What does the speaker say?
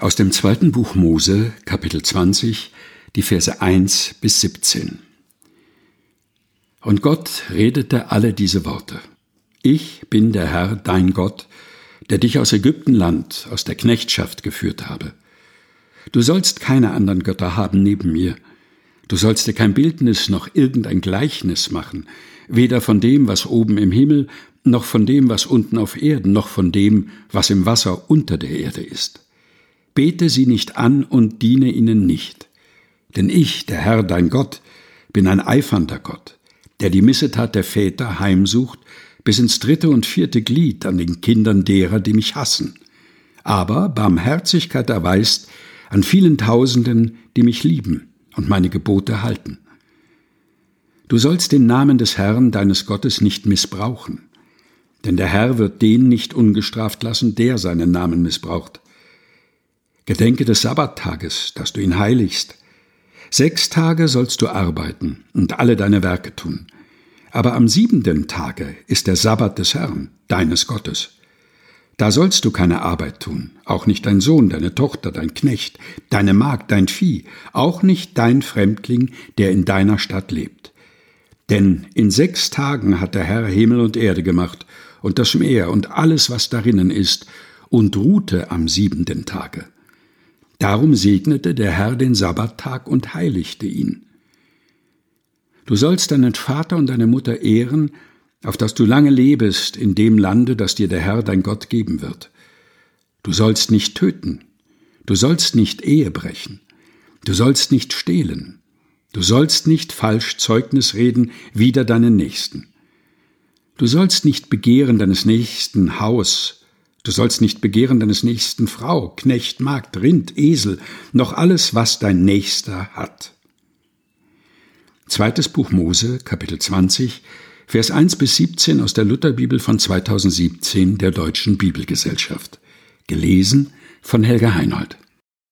Aus dem zweiten Buch Mose, Kapitel 20, die Verse 1 bis 17. Und Gott redete alle diese Worte. Ich bin der Herr, dein Gott, der dich aus Ägyptenland, aus der Knechtschaft geführt habe. Du sollst keine anderen Götter haben neben mir. Du sollst dir kein Bildnis noch irgendein Gleichnis machen, weder von dem, was oben im Himmel, noch von dem, was unten auf Erden, noch von dem, was im Wasser unter der Erde ist bete sie nicht an und diene ihnen nicht. Denn ich, der Herr dein Gott, bin ein eifernder Gott, der die Missetat der Väter heimsucht bis ins dritte und vierte Glied an den Kindern derer, die mich hassen, aber Barmherzigkeit erweist an vielen Tausenden, die mich lieben und meine Gebote halten. Du sollst den Namen des Herrn deines Gottes nicht missbrauchen, denn der Herr wird den nicht ungestraft lassen, der seinen Namen missbraucht. Gedenke des Sabbattages, dass du ihn heiligst. Sechs Tage sollst du arbeiten und alle deine Werke tun. Aber am siebenten Tage ist der Sabbat des Herrn, deines Gottes. Da sollst du keine Arbeit tun, auch nicht dein Sohn, deine Tochter, dein Knecht, deine Magd, dein Vieh, auch nicht dein Fremdling, der in deiner Stadt lebt. Denn in sechs Tagen hat der Herr Himmel und Erde gemacht und das Meer und alles, was darinnen ist, und ruhte am siebenten Tage. Darum segnete der Herr den Sabbattag und heiligte ihn. Du sollst deinen Vater und deine Mutter ehren, auf dass du lange lebest in dem Lande, das dir der Herr dein Gott geben wird. Du sollst nicht töten, du sollst nicht Ehe brechen, du sollst nicht stehlen, du sollst nicht falsch Zeugnis reden wider deinen Nächsten. Du sollst nicht begehren deines Nächsten Haus, Du sollst nicht begehren deines Nächsten Frau, Knecht, Magd, Rind, Esel, noch alles, was dein Nächster hat. Zweites Buch Mose, Kapitel 20, Vers 1 bis 17 aus der Lutherbibel von 2017 der Deutschen Bibelgesellschaft. Gelesen von Helga Heinold.